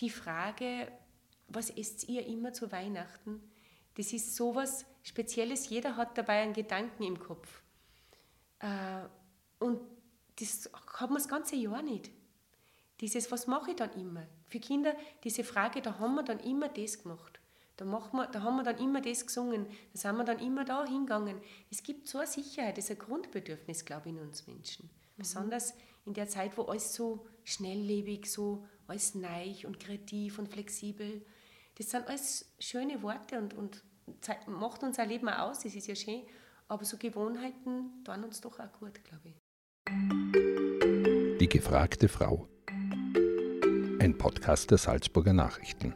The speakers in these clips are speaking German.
die Frage, was esst ihr immer zu Weihnachten? Das ist so was Spezielles. Jeder hat dabei einen Gedanken im Kopf. Äh, und das hat man das ganze Jahr nicht. Dieses, was mache ich dann immer? Für Kinder, diese Frage, da haben wir dann immer das gemacht. Da, machen wir, da haben wir dann immer das gesungen. Da sind wir dann immer da hingegangen. Es gibt so eine Sicherheit, das ist ein Grundbedürfnis, glaube ich, in uns Menschen. Mhm. Besonders in der Zeit, wo alles so schnelllebig, so alles neich und kreativ und flexibel. Das sind alles schöne Worte und, und macht unser Leben auch aus, das ist ja schön. Aber so Gewohnheiten tun uns doch auch gut, glaube ich. Die gefragte Frau. Ein Podcast der Salzburger Nachrichten.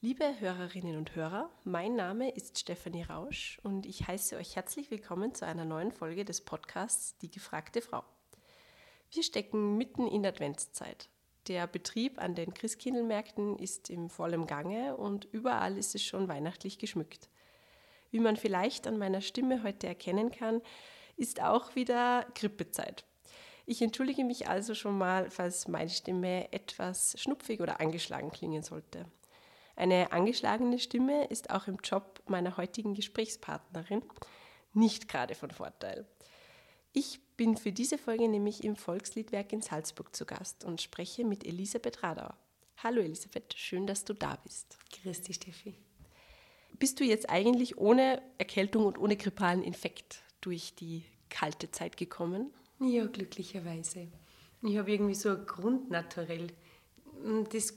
Liebe Hörerinnen und Hörer, mein Name ist Stefanie Rausch und ich heiße euch herzlich willkommen zu einer neuen Folge des Podcasts Die gefragte Frau. Wir stecken mitten in der Adventszeit. Der Betrieb an den Christkindlmärkten ist im vollen Gange und überall ist es schon weihnachtlich geschmückt. Wie man vielleicht an meiner Stimme heute erkennen kann, ist auch wieder Grippezeit. Ich entschuldige mich also schon mal, falls meine Stimme etwas schnupfig oder angeschlagen klingen sollte. Eine angeschlagene Stimme ist auch im Job meiner heutigen Gesprächspartnerin nicht gerade von Vorteil. Ich bin für diese Folge nämlich im Volksliedwerk in Salzburg zu Gast und spreche mit Elisabeth Radauer. Hallo Elisabeth, schön, dass du da bist. Grüß dich, Steffi. Bist du jetzt eigentlich ohne Erkältung und ohne grippalen Infekt durch die kalte Zeit gekommen? Ja, glücklicherweise. Ich habe irgendwie so ein Grundnaturell, das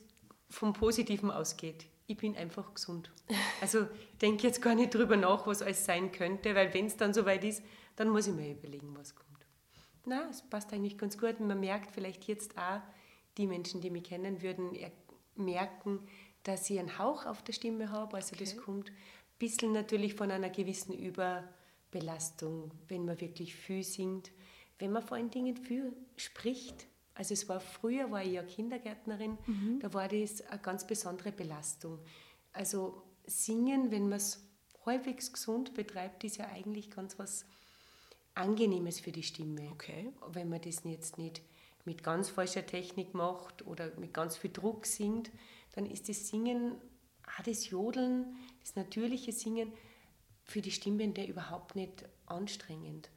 vom Positiven ausgeht ich bin einfach gesund. Also denke jetzt gar nicht drüber nach, was alles sein könnte, weil wenn es dann soweit ist, dann muss ich mir überlegen, was kommt. Na, es passt eigentlich ganz gut. man merkt vielleicht jetzt auch, die Menschen, die mich kennen würden, merken, dass ich einen Hauch auf der Stimme habe. Also okay. das kommt ein bisschen natürlich von einer gewissen Überbelastung, wenn man wirklich viel singt, wenn man vor allen Dingen viel spricht also es war früher, war ich ja Kindergärtnerin, mhm. da war das eine ganz besondere Belastung. Also Singen, wenn man es halbwegs gesund betreibt, ist ja eigentlich ganz was Angenehmes für die Stimme. Okay. Wenn man das jetzt nicht mit ganz falscher Technik macht oder mit ganz viel Druck singt, dann ist das Singen, auch das Jodeln, das natürliche Singen für die Stimmende überhaupt nicht anstrengend.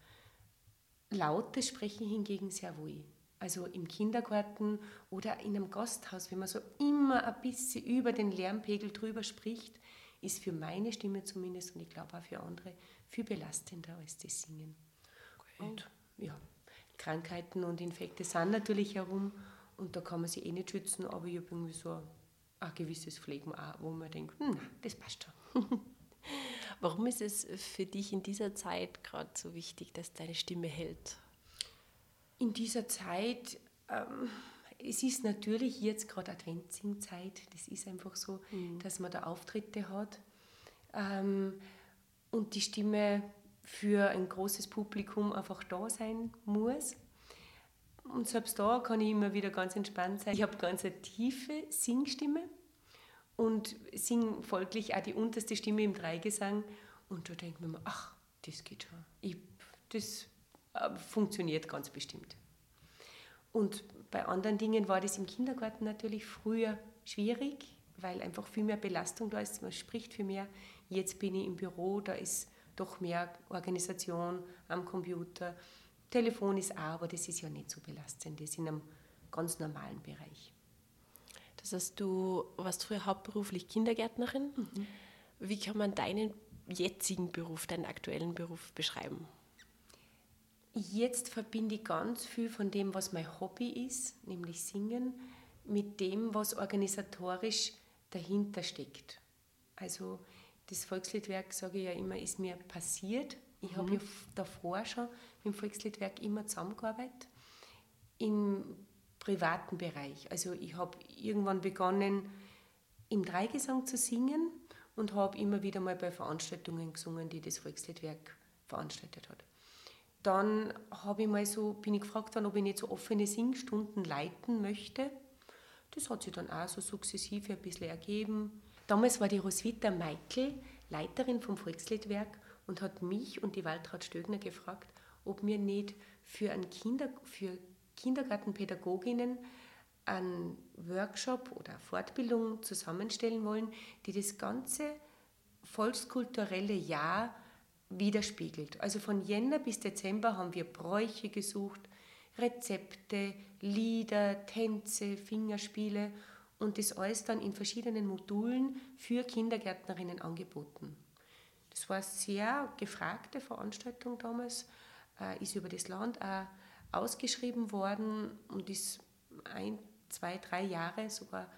Lautes Sprechen hingegen sehr wohl also im Kindergarten oder in einem Gasthaus, wenn man so immer ein bisschen über den Lärmpegel drüber spricht, ist für meine Stimme zumindest und ich glaube auch für andere viel belastender als das Singen. Und ja, Krankheiten und Infekte sind natürlich herum und da kann man sich eh nicht schützen, aber ich habe irgendwie so ein gewisses Pflegen wo man denkt, hm, das passt schon. Warum ist es für dich in dieser Zeit gerade so wichtig, dass deine Stimme hält? in dieser Zeit, ähm, es ist natürlich jetzt gerade Adventsingzeit, das ist einfach so, mhm. dass man da Auftritte hat ähm, und die Stimme für ein großes Publikum einfach da sein muss. Und selbst da kann ich immer wieder ganz entspannt sein. Ich habe ganz eine tiefe Singstimme und singe folglich auch die unterste Stimme im Dreigesang. Und da denkt man mir, ach, das geht schon. Ich, das äh, funktioniert ganz bestimmt. Und bei anderen Dingen war das im Kindergarten natürlich früher schwierig, weil einfach viel mehr Belastung da ist, man spricht viel mehr. Jetzt bin ich im Büro, da ist doch mehr Organisation am Computer. Telefon ist auch, aber das ist ja nicht so belastend, das ist in einem ganz normalen Bereich. Das heißt, du warst früher hauptberuflich Kindergärtnerin. Mhm. Wie kann man deinen jetzigen Beruf, deinen aktuellen Beruf beschreiben? Jetzt verbinde ich ganz viel von dem, was mein Hobby ist, nämlich Singen, mit dem, was organisatorisch dahinter steckt. Also das Volksliedwerk, sage ich ja immer, ist mir passiert. Ich mhm. habe ja davor schon mit dem Volksliedwerk immer zusammengearbeitet, im privaten Bereich. Also ich habe irgendwann begonnen, im Dreigesang zu singen und habe immer wieder mal bei Veranstaltungen gesungen, die das Volksliedwerk veranstaltet hat. Dann habe ich mal so, bin ich gefragt worden, ob ich nicht so offene Singstunden leiten möchte. Das hat sich dann auch so sukzessive ein bisschen ergeben. Damals war die Roswitha Meikel Leiterin vom Volksliedwerk und hat mich und die Waltraud Stögner gefragt, ob wir nicht für, ein Kinder, für Kindergartenpädagoginnen einen Workshop oder Fortbildung zusammenstellen wollen, die das ganze volkskulturelle Jahr widerspiegelt. Also von Jänner bis Dezember haben wir Bräuche gesucht, Rezepte, Lieder, Tänze, Fingerspiele und das alles dann in verschiedenen Modulen für Kindergärtnerinnen angeboten. Das war eine sehr gefragte Veranstaltung damals, äh, ist über das Land auch ausgeschrieben worden und ist ein, zwei, drei Jahre sogar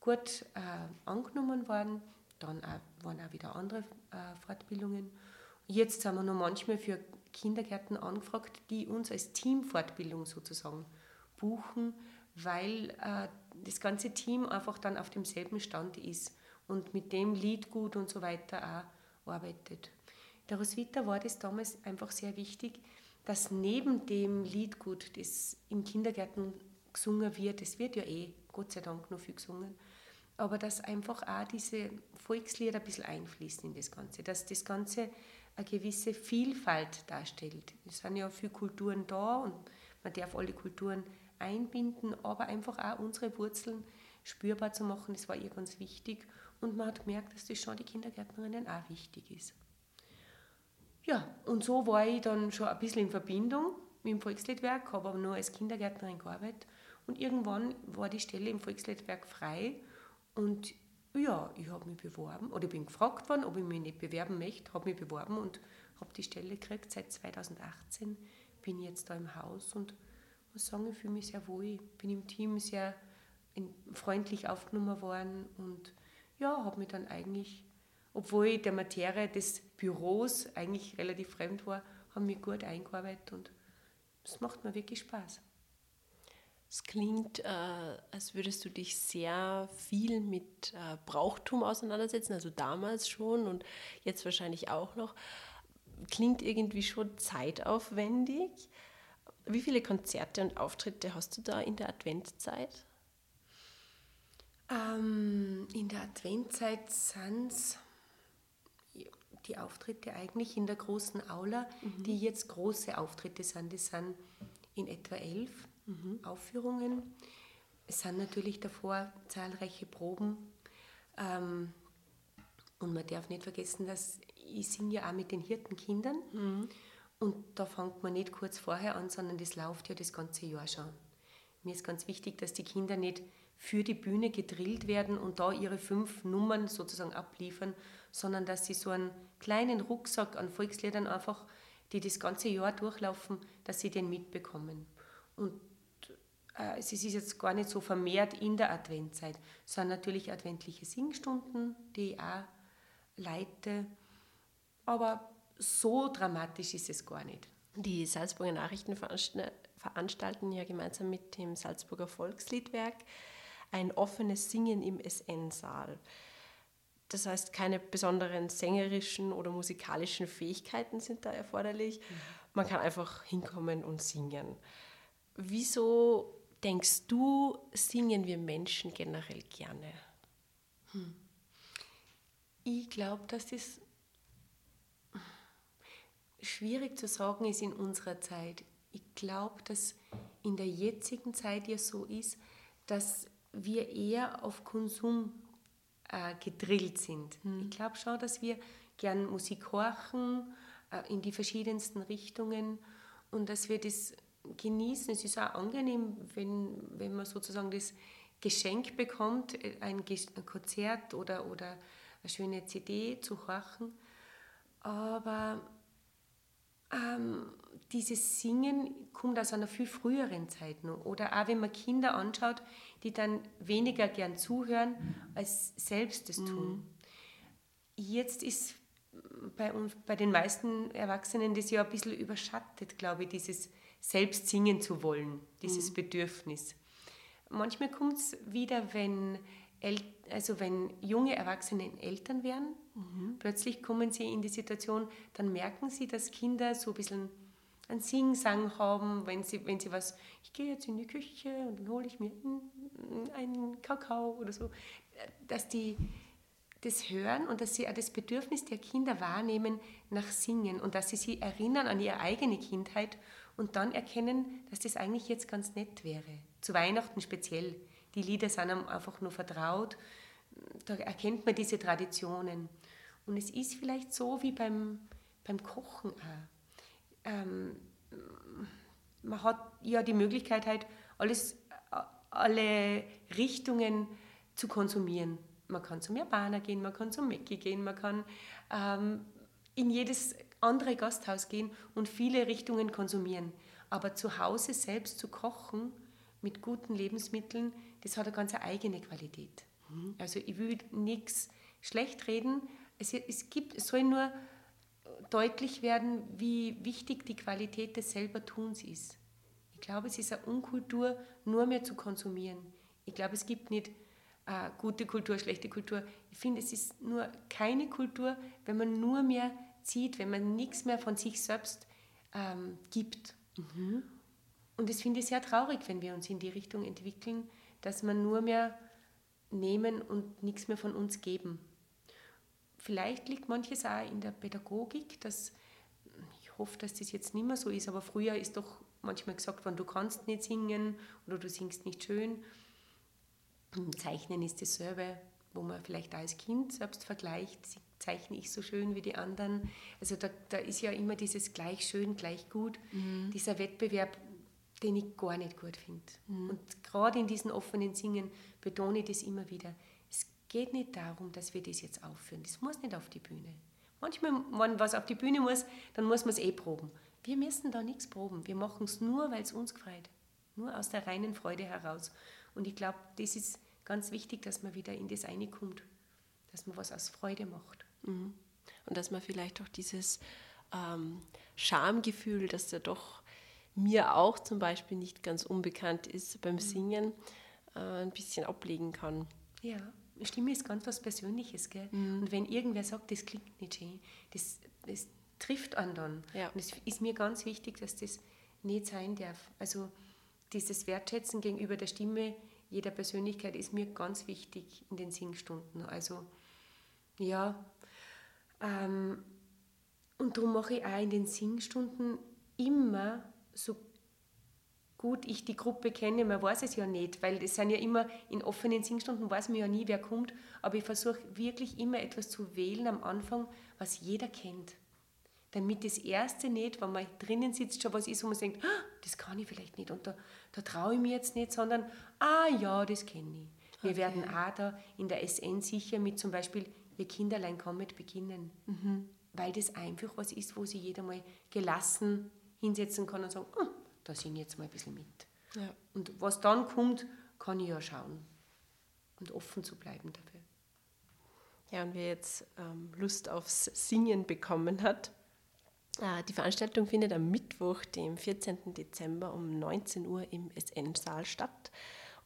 gut äh, angenommen worden. Dann waren auch wieder andere äh, Fortbildungen. Jetzt sind wir noch manchmal für Kindergärten angefragt, die uns als Teamfortbildung sozusagen buchen, weil das ganze Team einfach dann auf demselben Stand ist und mit dem Liedgut und so weiter auch arbeitet. Der Roswitha war das damals einfach sehr wichtig, dass neben dem Liedgut, das im Kindergarten gesungen wird, es wird ja eh, Gott sei Dank, noch viel gesungen, aber dass einfach auch diese Volkslieder ein bisschen einfließen in das Ganze, dass das Ganze eine gewisse Vielfalt darstellt. Es sind ja viele Kulturen da und man darf alle Kulturen einbinden, aber einfach auch unsere Wurzeln spürbar zu machen, das war ihr ganz wichtig. Und man hat gemerkt, dass das schon die Kindergärtnerinnen auch wichtig ist. Ja, und so war ich dann schon ein bisschen in Verbindung mit dem Volksliedwerk, habe aber nur als Kindergärtnerin gearbeitet. Und irgendwann war die Stelle im Volksliedwerk frei und ja, ich habe mich beworben oder bin gefragt worden, ob ich mich nicht bewerben möchte, habe mich beworben und habe die Stelle gekriegt. Seit 2018 bin ich jetzt da im Haus und muss sagen, ich fühle mich sehr wohl. Bin im Team sehr freundlich aufgenommen worden und ja, habe mich dann eigentlich, obwohl ich der Materie des Büros eigentlich relativ fremd war, habe mich gut eingearbeitet und es macht mir wirklich Spaß. Es klingt, äh, als würdest du dich sehr viel mit äh, Brauchtum auseinandersetzen, also damals schon und jetzt wahrscheinlich auch noch. Klingt irgendwie schon zeitaufwendig. Wie viele Konzerte und Auftritte hast du da in der Adventzeit? Ähm, in der Adventzeit sind es die Auftritte eigentlich in der großen Aula, mhm. die jetzt große Auftritte sind. Das sind in etwa elf mhm. Aufführungen. Es sind natürlich davor zahlreiche Proben. Ähm, und man darf nicht vergessen, dass ich singe ja auch mit den Hirtenkindern. Mhm. Und da fängt man nicht kurz vorher an, sondern das läuft ja das ganze Jahr schon. Mir ist ganz wichtig, dass die Kinder nicht für die Bühne gedrillt werden und da ihre fünf Nummern sozusagen abliefern, sondern dass sie so einen kleinen Rucksack an Volksliedern einfach, die das ganze Jahr durchlaufen, dass sie den mitbekommen. Und äh, es ist jetzt gar nicht so vermehrt in der Adventzeit, sondern natürlich adventliche Singstunden, die ich auch leite. Aber so dramatisch ist es gar nicht. Die Salzburger Nachrichten veranstalten ja gemeinsam mit dem Salzburger Volksliedwerk ein offenes Singen im SN-Saal. Das heißt, keine besonderen sängerischen oder musikalischen Fähigkeiten sind da erforderlich. Mhm. Man kann einfach hinkommen und singen. Wieso denkst du, singen wir Menschen generell gerne? Hm. Ich glaube, dass das schwierig zu sagen ist in unserer Zeit. Ich glaube, dass in der jetzigen Zeit ja so ist, dass wir eher auf Konsum äh, gedrillt sind. Mhm. Ich glaube schon, dass wir gern Musik horchen äh, in die verschiedensten Richtungen und dass wir das genießen. Es ist auch angenehm, wenn, wenn man sozusagen das Geschenk bekommt, äh, ein, ein Konzert oder, oder eine schöne CD zu horchen. Aber ähm, dieses Singen kommt aus einer viel früheren Zeit noch. Oder auch wenn man Kinder anschaut, die dann weniger gern zuhören, als selbst tun. Mhm. Jetzt ist bei, uns, bei den meisten Erwachsenen das ja ein bisschen überschattet, glaube ich, dieses selbst singen zu wollen, dieses mhm. Bedürfnis. Manchmal kommt es wieder, wenn, also wenn junge Erwachsene Eltern werden, mhm. plötzlich kommen sie in die Situation, dann merken sie, dass Kinder so ein bisschen einen Singsang haben, wenn sie, wenn sie was, ich gehe jetzt in die Küche und dann hole ich mir einen Kakao oder so, dass die das hören und dass sie auch das Bedürfnis der Kinder wahrnehmen nach Singen und dass sie sie erinnern an ihre eigene Kindheit und dann erkennen, dass das eigentlich jetzt ganz nett wäre. Zu Weihnachten speziell. Die Lieder sind einem einfach nur vertraut. Da erkennt man diese Traditionen. Und es ist vielleicht so wie beim, beim Kochen auch. Ähm, man hat ja die Möglichkeit, halt alles, alle Richtungen zu konsumieren. Man kann zum Japaner gehen, man kann zum Mecki gehen, man kann ähm, in jedes andere Gasthaus gehen und viele Richtungen konsumieren. Aber zu Hause selbst zu kochen mit guten Lebensmitteln, das hat eine ganz eigene Qualität. Mhm. Also ich will nichts schlecht reden. Es, es, gibt, es soll nur deutlich werden, wie wichtig die Qualität des Selbertuns ist. Ich glaube, es ist eine Unkultur, nur mehr zu konsumieren. Ich glaube, es gibt nicht äh, gute Kultur, schlechte Kultur. Ich finde, es ist nur keine Kultur, wenn man nur mehr zieht, wenn man nichts mehr von sich selbst ähm, gibt. Mhm. Und das finde ich sehr traurig, wenn wir uns in die Richtung entwickeln, dass man nur mehr nehmen und nichts mehr von uns geben. Vielleicht liegt manches auch in der Pädagogik, dass ich hoffe, dass das jetzt nicht mehr so ist, aber früher ist doch manchmal gesagt worden, du kannst nicht singen oder du singst nicht schön. Zeichnen ist dasselbe, wo man vielleicht als Kind selbst vergleicht, zeichne ich so schön wie die anderen. Also da, da ist ja immer dieses gleich schön, gleich gut, mhm. dieser Wettbewerb, den ich gar nicht gut finde. Mhm. Und gerade in diesen offenen Singen betone ich das immer wieder. Es geht nicht darum, dass wir das jetzt aufführen. Das muss nicht auf die Bühne. Manchmal, wenn was auf die Bühne muss, dann muss man es eh proben. Wir müssen da nichts proben. Wir machen es nur, weil es uns gefreut. Nur aus der reinen Freude heraus. Und ich glaube, das ist ganz wichtig, dass man wieder in das eine kommt, dass man was aus Freude macht. Mhm. Und dass man vielleicht auch dieses ähm, Schamgefühl, das ja doch mir auch zum Beispiel nicht ganz unbekannt ist beim mhm. Singen, äh, ein bisschen ablegen kann. Ja, Stimme ist ganz was Persönliches. Gell? Mhm. Und wenn irgendwer sagt, das klingt nicht schön, das, das trifft einen dann. Ja. Und es ist mir ganz wichtig, dass das nicht sein darf. Also dieses Wertschätzen gegenüber der Stimme jeder Persönlichkeit ist mir ganz wichtig in den Singstunden. Also ja, ähm, und darum mache ich auch in den Singstunden immer so gut ich die Gruppe kenne, man weiß es ja nicht, weil es sind ja immer in offenen Singstunden, weiß man ja nie, wer kommt, aber ich versuche wirklich immer etwas zu wählen am Anfang, was jeder kennt. Damit das Erste nicht, wenn man drinnen sitzt, schon was ist, wo man denkt, ah, das kann ich vielleicht nicht und da, da traue ich mir jetzt nicht, sondern, ah ja, das kenne ich. Wir okay. werden auch da in der SN sicher mit zum Beispiel ihr Kinderlein kommet beginnen. Mhm. Weil das einfach was ist, wo sich jeder mal gelassen hinsetzen kann und sagen, oh, da singe ich jetzt mal ein bisschen mit. Ja. Und was dann kommt, kann ich ja schauen. Und offen zu bleiben dafür. Ja, und wer jetzt ähm, Lust aufs Singen bekommen hat, äh, die Veranstaltung findet am Mittwoch, dem 14. Dezember um 19 Uhr im SN-Saal statt.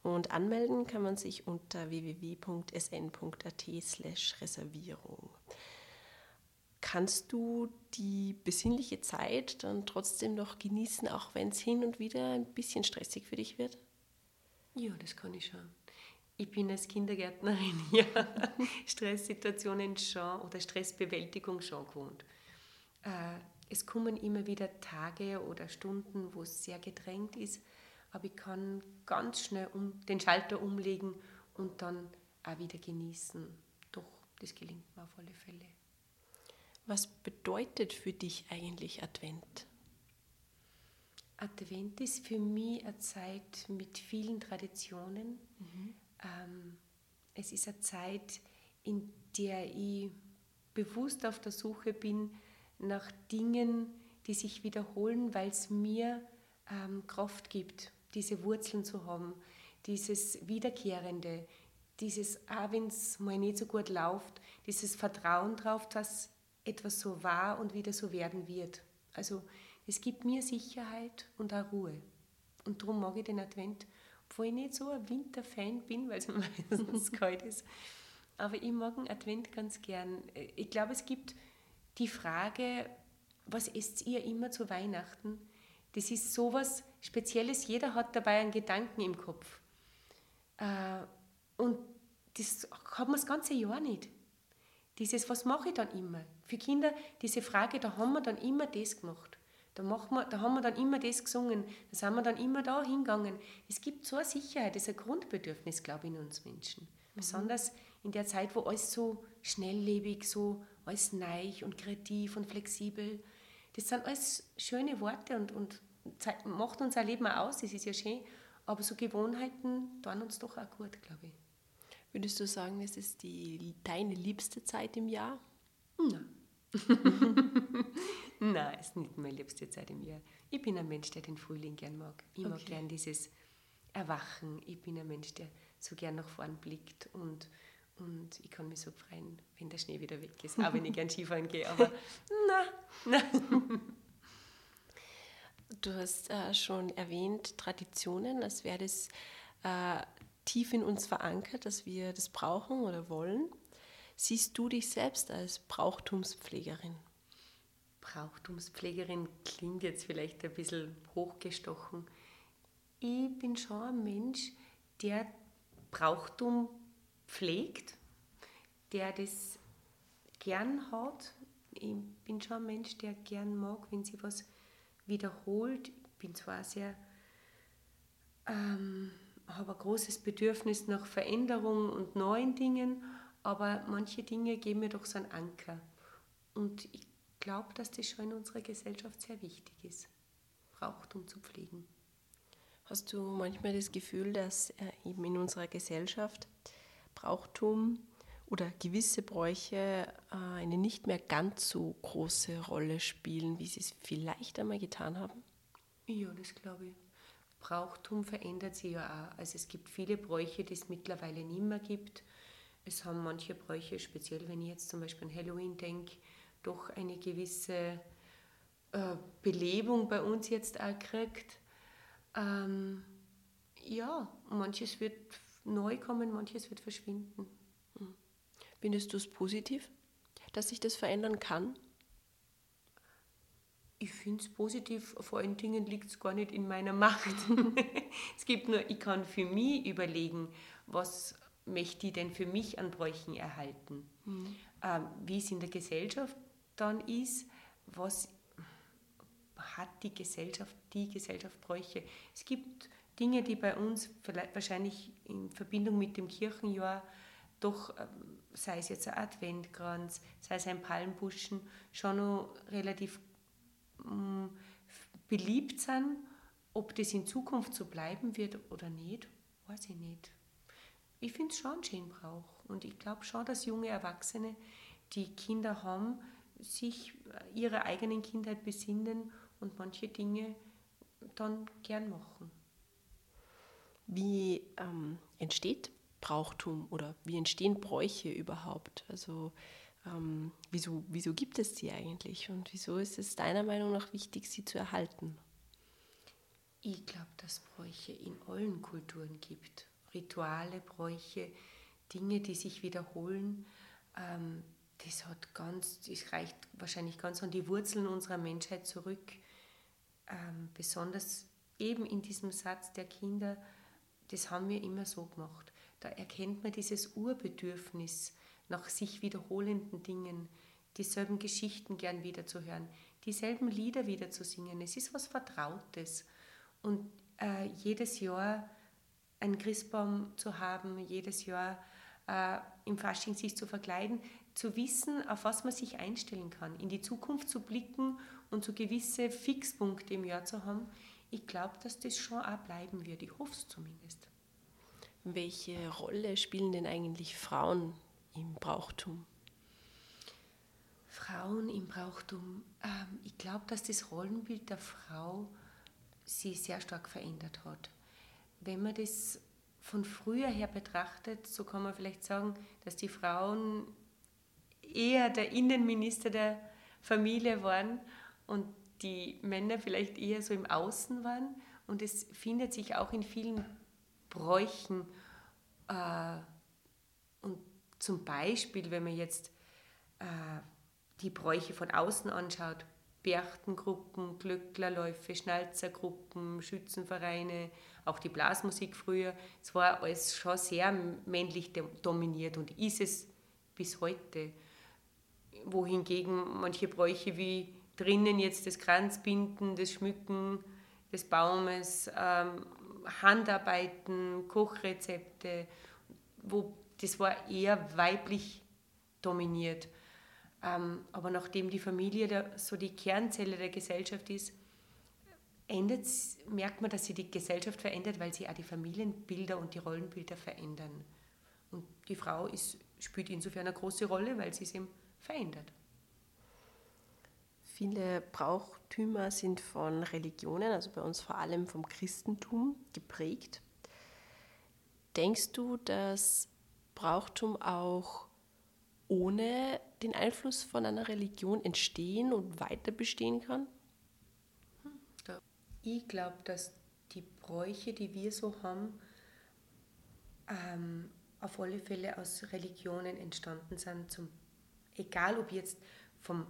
Und anmelden kann man sich unter www.sn.at Reservierung. Kannst du die besinnliche Zeit dann trotzdem noch genießen, auch wenn es hin und wieder ein bisschen stressig für dich wird? Ja, das kann ich schon. Ich bin als Kindergärtnerin ja Stresssituationen schon oder Stressbewältigung schon gewohnt. Äh, es kommen immer wieder Tage oder Stunden, wo es sehr gedrängt ist aber ich kann ganz schnell um, den Schalter umlegen und dann auch wieder genießen. Doch, das gelingt mir auf alle Fälle. Was bedeutet für dich eigentlich Advent? Advent ist für mich eine Zeit mit vielen Traditionen. Mhm. Ähm, es ist eine Zeit, in der ich bewusst auf der Suche bin nach Dingen, die sich wiederholen, weil es mir ähm, Kraft gibt diese Wurzeln zu haben, dieses Wiederkehrende, dieses, auch wenn es mal nicht so gut läuft, dieses Vertrauen darauf, dass etwas so war und wieder so werden wird. Also es gibt mir Sicherheit und auch Ruhe. Und darum mag ich den Advent, obwohl ich nicht so ein Winterfan bin, weil es meistens kalt ist. Aber ich mag den Advent ganz gern. Ich glaube, es gibt die Frage, was esst ihr immer zu Weihnachten? Das ist sowas Spezielles. Jeder hat dabei einen Gedanken im Kopf. Äh, und das hat man das ganze Jahr nicht. Dieses, was mache ich dann immer? Für Kinder, diese Frage, da haben wir dann immer das gemacht. Da, machen wir, da haben wir dann immer das gesungen, da sind wir dann immer da hingegangen. Es gibt so eine Sicherheit, das ist ein Grundbedürfnis, glaube ich, in uns Menschen. Mhm. Besonders in der Zeit, wo alles so schnelllebig, so alles neich und kreativ und flexibel. Das sind alles schöne Worte und, und macht unser Leben auch aus, das ist ja schön. Aber so Gewohnheiten tun uns doch auch gut, glaube ich. Würdest du sagen, es ist die, deine liebste Zeit im Jahr? Nein. Nein, es ist nicht meine liebste Zeit im Jahr. Ich bin ein Mensch, der den Frühling gern mag. Ich okay. mag gern dieses Erwachen. Ich bin ein Mensch, der so gern nach vorn blickt und, und ich kann mich so freuen, wenn der Schnee wieder weg ist, auch wenn ich gern Skifahren gehe. Aber nein, nein. Du hast äh, schon erwähnt, Traditionen, als wäre das äh, tief in uns verankert, dass wir das brauchen oder wollen. Siehst du dich selbst als Brauchtumspflegerin? Brauchtumspflegerin klingt jetzt vielleicht ein bisschen hochgestochen. Ich bin schon ein Mensch, der Brauchtum pflegt, der das gern hat. Ich bin schon ein Mensch, der gern mag, wenn sie was wiederholt. Ich bin zwar sehr, ähm, habe ein großes Bedürfnis nach Veränderung und neuen Dingen, aber manche Dinge geben mir doch so einen Anker. Und ich glaube, dass das schon in unserer Gesellschaft sehr wichtig ist, Brauchtum zu pflegen. Hast du manchmal das Gefühl, dass äh, eben in unserer Gesellschaft Brauchtum oder gewisse Bräuche äh, eine nicht mehr ganz so große Rolle spielen, wie sie es vielleicht einmal getan haben? Ja, das glaube ich. Brauchtum verändert sich ja auch. Also es gibt viele Bräuche, die es mittlerweile nicht mehr gibt. Es haben manche Bräuche, speziell wenn ich jetzt zum Beispiel an Halloween denke, doch eine gewisse äh, Belebung bei uns jetzt auch gekriegt. Ähm, ja, manches wird neu kommen, manches wird verschwinden. Hm. Findest du es positiv, dass sich das verändern kann? Ich finde es positiv, vor allen Dingen liegt es gar nicht in meiner Macht. es gibt nur, ich kann für mich überlegen, was möchte ich denn für mich an Bräuchen erhalten. Mhm. Ähm, wie es in der Gesellschaft dann ist, was hat die Gesellschaft, die Gesellschaft Bräuche. Es gibt Dinge, die bei uns wahrscheinlich in Verbindung mit dem Kirchenjahr doch, ähm, sei es jetzt ein Adventkranz, sei es ein Palmbuschen, schon noch relativ ähm, beliebt sind. Ob das in Zukunft so bleiben wird oder nicht, weiß ich nicht ich finde es schon schön Brauch. Und ich glaube schon, dass junge Erwachsene, die Kinder haben, sich ihrer eigenen Kindheit besinnen und manche Dinge dann gern machen. Wie ähm, entsteht Brauchtum oder wie entstehen Bräuche überhaupt? Also ähm, wieso, wieso gibt es sie eigentlich und wieso ist es deiner Meinung nach wichtig, sie zu erhalten? Ich glaube, dass Bräuche in allen Kulturen gibt. Rituale, Bräuche, Dinge, die sich wiederholen, ähm, das hat ganz, das reicht wahrscheinlich ganz an die Wurzeln unserer Menschheit zurück. Ähm, besonders eben in diesem Satz der Kinder, das haben wir immer so gemacht. Da erkennt man dieses Urbedürfnis nach sich wiederholenden Dingen, dieselben Geschichten gern wiederzuhören, dieselben Lieder wieder zu singen. Es ist was Vertrautes. Und äh, jedes Jahr einen Christbaum zu haben, jedes Jahr äh, im Fasching sich zu verkleiden, zu wissen, auf was man sich einstellen kann, in die Zukunft zu blicken und so gewisse Fixpunkte im Jahr zu haben. Ich glaube, dass das schon auch bleiben wird. Ich hoffe es zumindest. Welche Rolle spielen denn eigentlich Frauen im Brauchtum? Frauen im Brauchtum. Ähm, ich glaube, dass das Rollenbild der Frau sich sehr stark verändert hat wenn man das von früher her betrachtet, so kann man vielleicht sagen, dass die Frauen eher der Innenminister der Familie waren und die Männer vielleicht eher so im Außen waren. Und es findet sich auch in vielen Bräuchen. Äh, und zum Beispiel, wenn man jetzt äh, die Bräuche von außen anschaut, Berchtengruppen, Glöcklerläufe, Schnalzergruppen, Schützenvereine, auch die Blasmusik früher. Es war alles schon sehr männlich dominiert und ist es bis heute. Wohingegen manche Bräuche wie drinnen jetzt das Kranzbinden, das Schmücken des Baumes, ähm, Handarbeiten, Kochrezepte, wo das war eher weiblich dominiert. Ähm, aber nachdem die Familie so die Kernzelle der Gesellschaft ist, ändert, merkt man, dass sich die Gesellschaft verändert, weil sich auch die Familienbilder und die Rollenbilder verändern. Und die Frau ist, spielt insofern eine große Rolle, weil sie es eben verändert. Viele Brauchtümer sind von Religionen, also bei uns vor allem vom Christentum, geprägt. Denkst du, dass Brauchtum auch ohne den Einfluss von einer Religion entstehen und weiter bestehen kann? Ich glaube, dass die Bräuche, die wir so haben, ähm, auf alle Fälle aus Religionen entstanden sind. Zum, egal ob jetzt vom,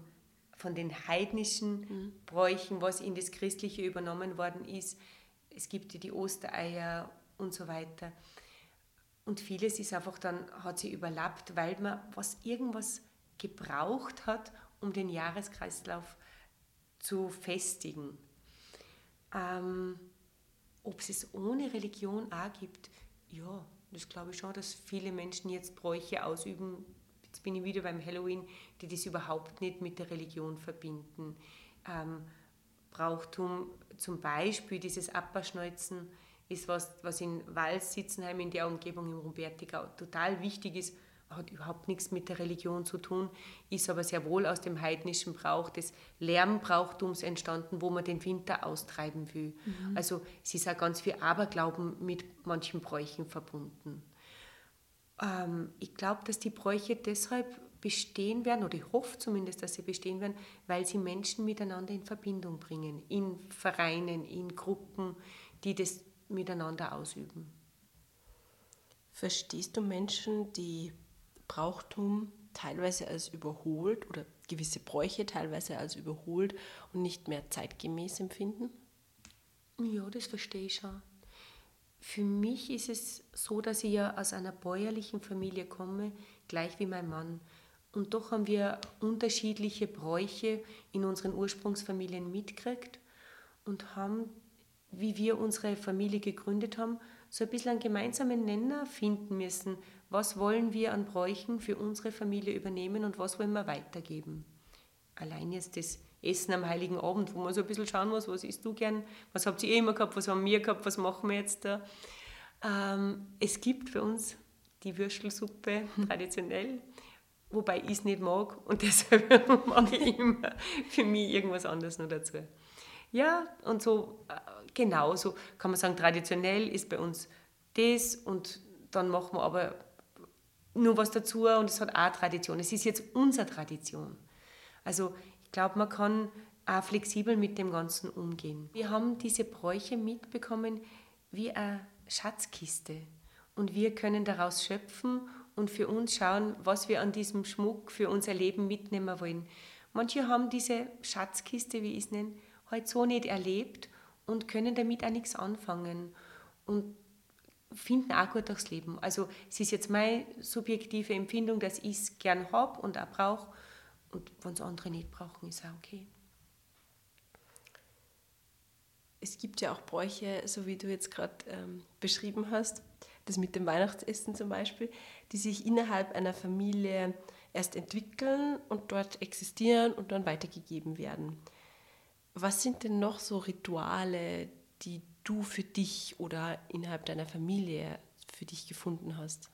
von den heidnischen mhm. Bräuchen, was in das Christliche übernommen worden ist. Es gibt ja die Ostereier und so weiter. Und vieles ist einfach dann, hat sie überlappt, weil man was irgendwas gebraucht hat, um den Jahreskreislauf zu festigen. Ähm, Ob es es ohne Religion auch gibt, ja, das glaube ich schon, dass viele Menschen jetzt Bräuche ausüben. Jetzt bin ich wieder beim Halloween, die das überhaupt nicht mit der Religion verbinden. Ähm, Brauchtum, zum Beispiel dieses Abwaschneuzen, ist was, was in Wals, Sitzenheim, in der Umgebung im Rumbertigau total wichtig ist hat überhaupt nichts mit der Religion zu tun, ist aber sehr wohl aus dem heidnischen Brauch des Lärmbrauchtums entstanden, wo man den Winter austreiben will. Mhm. Also es ist auch ganz viel Aberglauben mit manchen Bräuchen verbunden. Ähm, ich glaube, dass die Bräuche deshalb bestehen werden, oder ich hoffe zumindest, dass sie bestehen werden, weil sie Menschen miteinander in Verbindung bringen, in Vereinen, in Gruppen, die das miteinander ausüben. Verstehst du Menschen, die Brauchtum teilweise als überholt oder gewisse Bräuche teilweise als überholt und nicht mehr zeitgemäß empfinden? Ja, das verstehe ich schon. Für mich ist es so, dass ich ja aus einer bäuerlichen Familie komme, gleich wie mein Mann. Und doch haben wir unterschiedliche Bräuche in unseren Ursprungsfamilien mitgekriegt und haben, wie wir unsere Familie gegründet haben, so ein bisschen einen gemeinsamen Nenner finden müssen, was wollen wir an Bräuchen für unsere Familie übernehmen und was wollen wir weitergeben. Allein jetzt das Essen am Heiligen Abend, wo man so ein bisschen schauen muss, was isst du gern, was habt ihr immer gehabt, was haben wir gehabt, was machen wir jetzt da. Ähm, es gibt für uns die Würstelsuppe traditionell, wobei ich es nicht mag und deshalb mache ich immer für mich irgendwas anderes noch dazu. Ja, und so äh, genauso kann man sagen, traditionell ist bei uns das und dann machen wir aber nur was dazu und es hat auch Tradition. Es ist jetzt unsere Tradition. Also ich glaube, man kann auch flexibel mit dem Ganzen umgehen. Wir haben diese Bräuche mitbekommen wie eine Schatzkiste und wir können daraus schöpfen und für uns schauen, was wir an diesem Schmuck für unser Leben mitnehmen wollen. Manche haben diese Schatzkiste, wie ich es nenne, halt so nicht erlebt und können damit auch nichts anfangen. Und finden auch gut durchs Leben. Also es ist jetzt meine subjektive Empfindung, dass ich es gern habe und auch brauche. Und wenn es andere nicht brauchen, ist auch okay. Es gibt ja auch Bräuche, so wie du jetzt gerade ähm, beschrieben hast, das mit dem Weihnachtsessen zum Beispiel, die sich innerhalb einer Familie erst entwickeln und dort existieren und dann weitergegeben werden. Was sind denn noch so Rituale, die du für dich oder innerhalb deiner Familie für dich gefunden hast?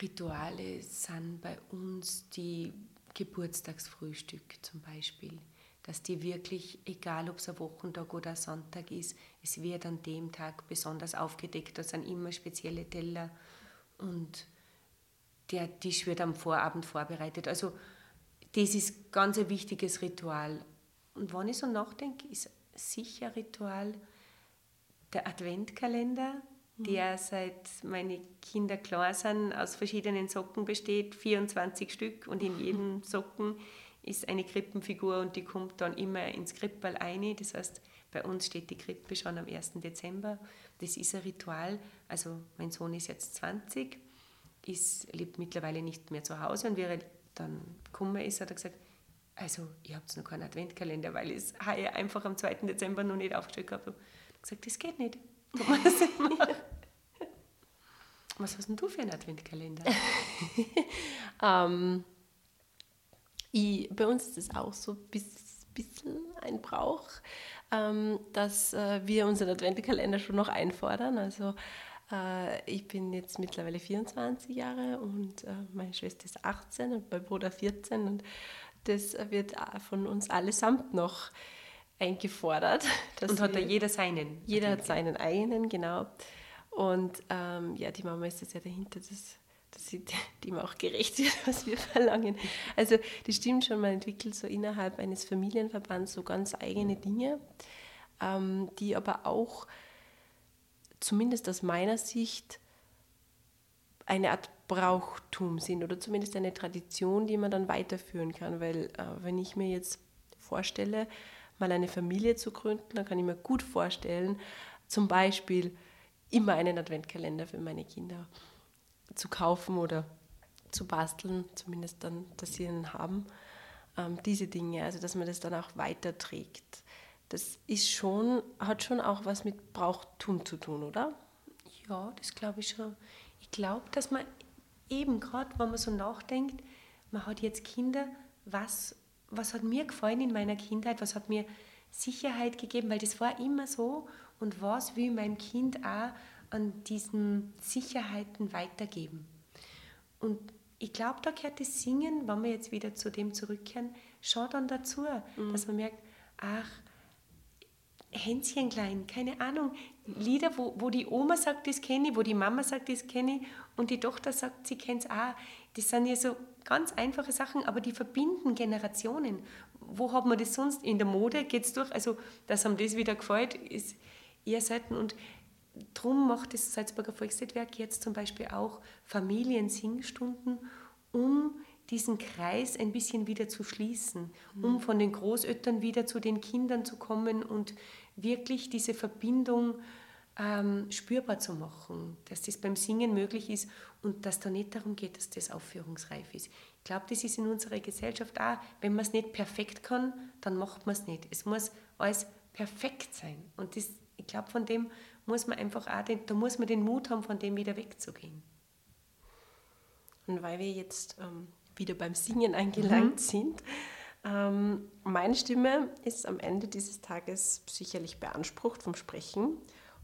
Rituale sind bei uns die Geburtstagsfrühstück zum Beispiel. Dass die wirklich, egal ob es ein Wochentag oder ein Sonntag ist, es wird an dem Tag besonders aufgedeckt. Da sind immer spezielle Teller und der Tisch wird am Vorabend vorbereitet. Also das ist ganz ein wichtiges Ritual. Und wenn ich so nachdenke, ist sicher Ritual der Adventkalender, mhm. der seit meine Kinder klar sind, aus verschiedenen Socken besteht, 24 Stück und in jedem Socken ist eine Krippenfigur und die kommt dann immer ins Krippball ein. Das heißt, bei uns steht die Krippe schon am 1. Dezember. Das ist ein Ritual. Also mein Sohn ist jetzt 20, ist, lebt mittlerweile nicht mehr zu Hause und wie er dann gekommen ist, hat er gesagt, also ich habe noch keinen Adventkalender, weil ich es einfach am 2. Dezember noch nicht aufgestellt habe. Ich habe gesagt, das geht nicht. Was hast denn du für einen Adventkalender? ähm, ich, bei uns ist es auch so ein bisschen ein Brauch, ähm, dass äh, wir unseren Adventkalender schon noch einfordern. Also äh, ich bin jetzt mittlerweile 24 Jahre und äh, meine Schwester ist 18 und mein Bruder 14 und das wird von uns allesamt noch eingefordert. Und hat da jeder seinen? Jeder hat seinen eigenen, genau. Und ähm, ja, die Mama ist das ja dahinter, dass, dass sie dem auch gerecht wird, was wir verlangen. Also das stimmt schon, man entwickelt so innerhalb eines Familienverbands so ganz eigene Dinge, ähm, die aber auch zumindest aus meiner Sicht eine Art Brauchtum sind oder zumindest eine Tradition, die man dann weiterführen kann. Weil äh, wenn ich mir jetzt vorstelle, mal eine Familie zu gründen, dann kann ich mir gut vorstellen, zum Beispiel immer einen Adventkalender für meine Kinder zu kaufen oder zu basteln, zumindest dann, dass sie einen haben. Ähm, diese Dinge, also dass man das dann auch weiterträgt. Das ist schon, hat schon auch was mit Brauchtum zu tun, oder? Ja, das glaube ich schon. Ich glaube, dass man eben gerade, wenn man so nachdenkt, man hat jetzt Kinder, was, was hat mir gefallen in meiner Kindheit, was hat mir Sicherheit gegeben, weil das war immer so und was will mein Kind auch an diesen Sicherheiten weitergeben. Und ich glaube, da gehört das Singen, wenn wir jetzt wieder zu dem zurückkehren, schon dann dazu, mhm. dass man merkt, ach, Hänschen klein, keine Ahnung, Lieder, wo, wo die Oma sagt, das kenne ich, wo die Mama sagt, das kenne ich und die Tochter sagt, sie kennt es auch. Das sind ja so ganz einfache Sachen, aber die verbinden Generationen. Wo hat man das sonst? In der Mode geht es durch. Also, dass einem das wieder gefällt, ist eher selten. Und darum macht das Salzburger Volksliedwerk jetzt zum Beispiel auch Familiensingstunden, um diesen Kreis ein bisschen wieder zu schließen, um von den Großeltern wieder zu den Kindern zu kommen und wirklich diese Verbindung ähm, spürbar zu machen, dass das beim Singen möglich ist und dass da nicht darum geht, dass das aufführungsreif ist. Ich glaube, das ist in unserer Gesellschaft auch, wenn man es nicht perfekt kann, dann macht man es nicht. Es muss alles perfekt sein. Und das, ich glaube, von dem muss man einfach auch, den, da muss man den Mut haben, von dem wieder wegzugehen. Und weil wir jetzt ähm, wieder beim Singen angelangt mhm. sind, ähm, meine Stimme ist am Ende dieses Tages sicherlich beansprucht vom Sprechen.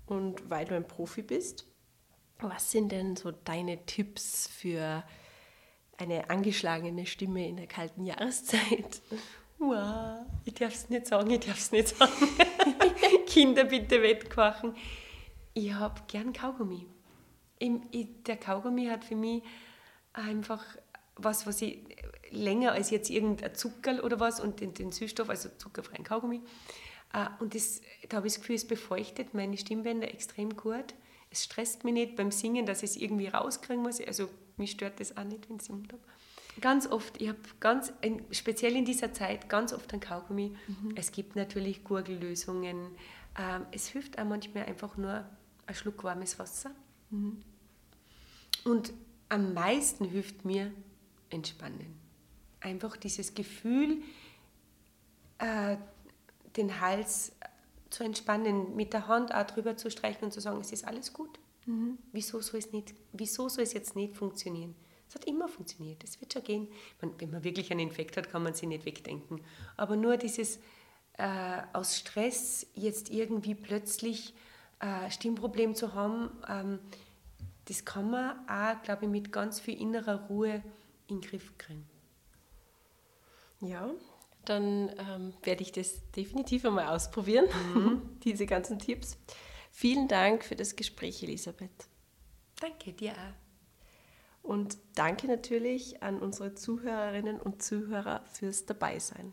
Und weil du ein Profi bist, was sind denn so deine Tipps für eine angeschlagene Stimme in der kalten Jahreszeit? Wow, ich darf es nicht sagen, ich darf es nicht sagen. Kinder bitte wettkochen. Ich habe gern Kaugummi. der Kaugummi hat für mich einfach was, was ich länger als jetzt irgendein Zuckerl oder was und den, den Süßstoff, also zuckerfreien Kaugummi. Äh, und das, da habe ich das Gefühl, es befeuchtet meine Stimmbänder extrem gut. Es stresst mich nicht beim Singen, dass ich es irgendwie rauskriegen muss. Also mich stört das auch nicht, wenn ich Mund habe. Ganz oft, ich habe ganz, speziell in dieser Zeit, ganz oft ein Kaugummi. Mhm. Es gibt natürlich Gurgellösungen. Ähm, es hilft auch manchmal einfach nur ein Schluck warmes Wasser. Mhm. Und am meisten hilft mir entspannen. Einfach dieses Gefühl, äh, den Hals zu entspannen, mit der Hand auch drüber zu streichen und zu sagen, es ist alles gut. Mhm. Wieso, soll es nicht, wieso soll es jetzt nicht funktionieren? Es hat immer funktioniert, es wird schon gehen. Man, wenn man wirklich einen Infekt hat, kann man sie nicht wegdenken. Aber nur dieses äh, aus Stress jetzt irgendwie plötzlich äh, Stimmproblem zu haben, ähm, das kann man auch, glaube ich, mit ganz viel innerer Ruhe in den Griff kriegen. Ja, dann ähm, werde ich das definitiv einmal ausprobieren, mhm. diese ganzen Tipps. Vielen Dank für das Gespräch, Elisabeth. Danke dir auch. Und danke natürlich an unsere Zuhörerinnen und Zuhörer fürs Dabeisein.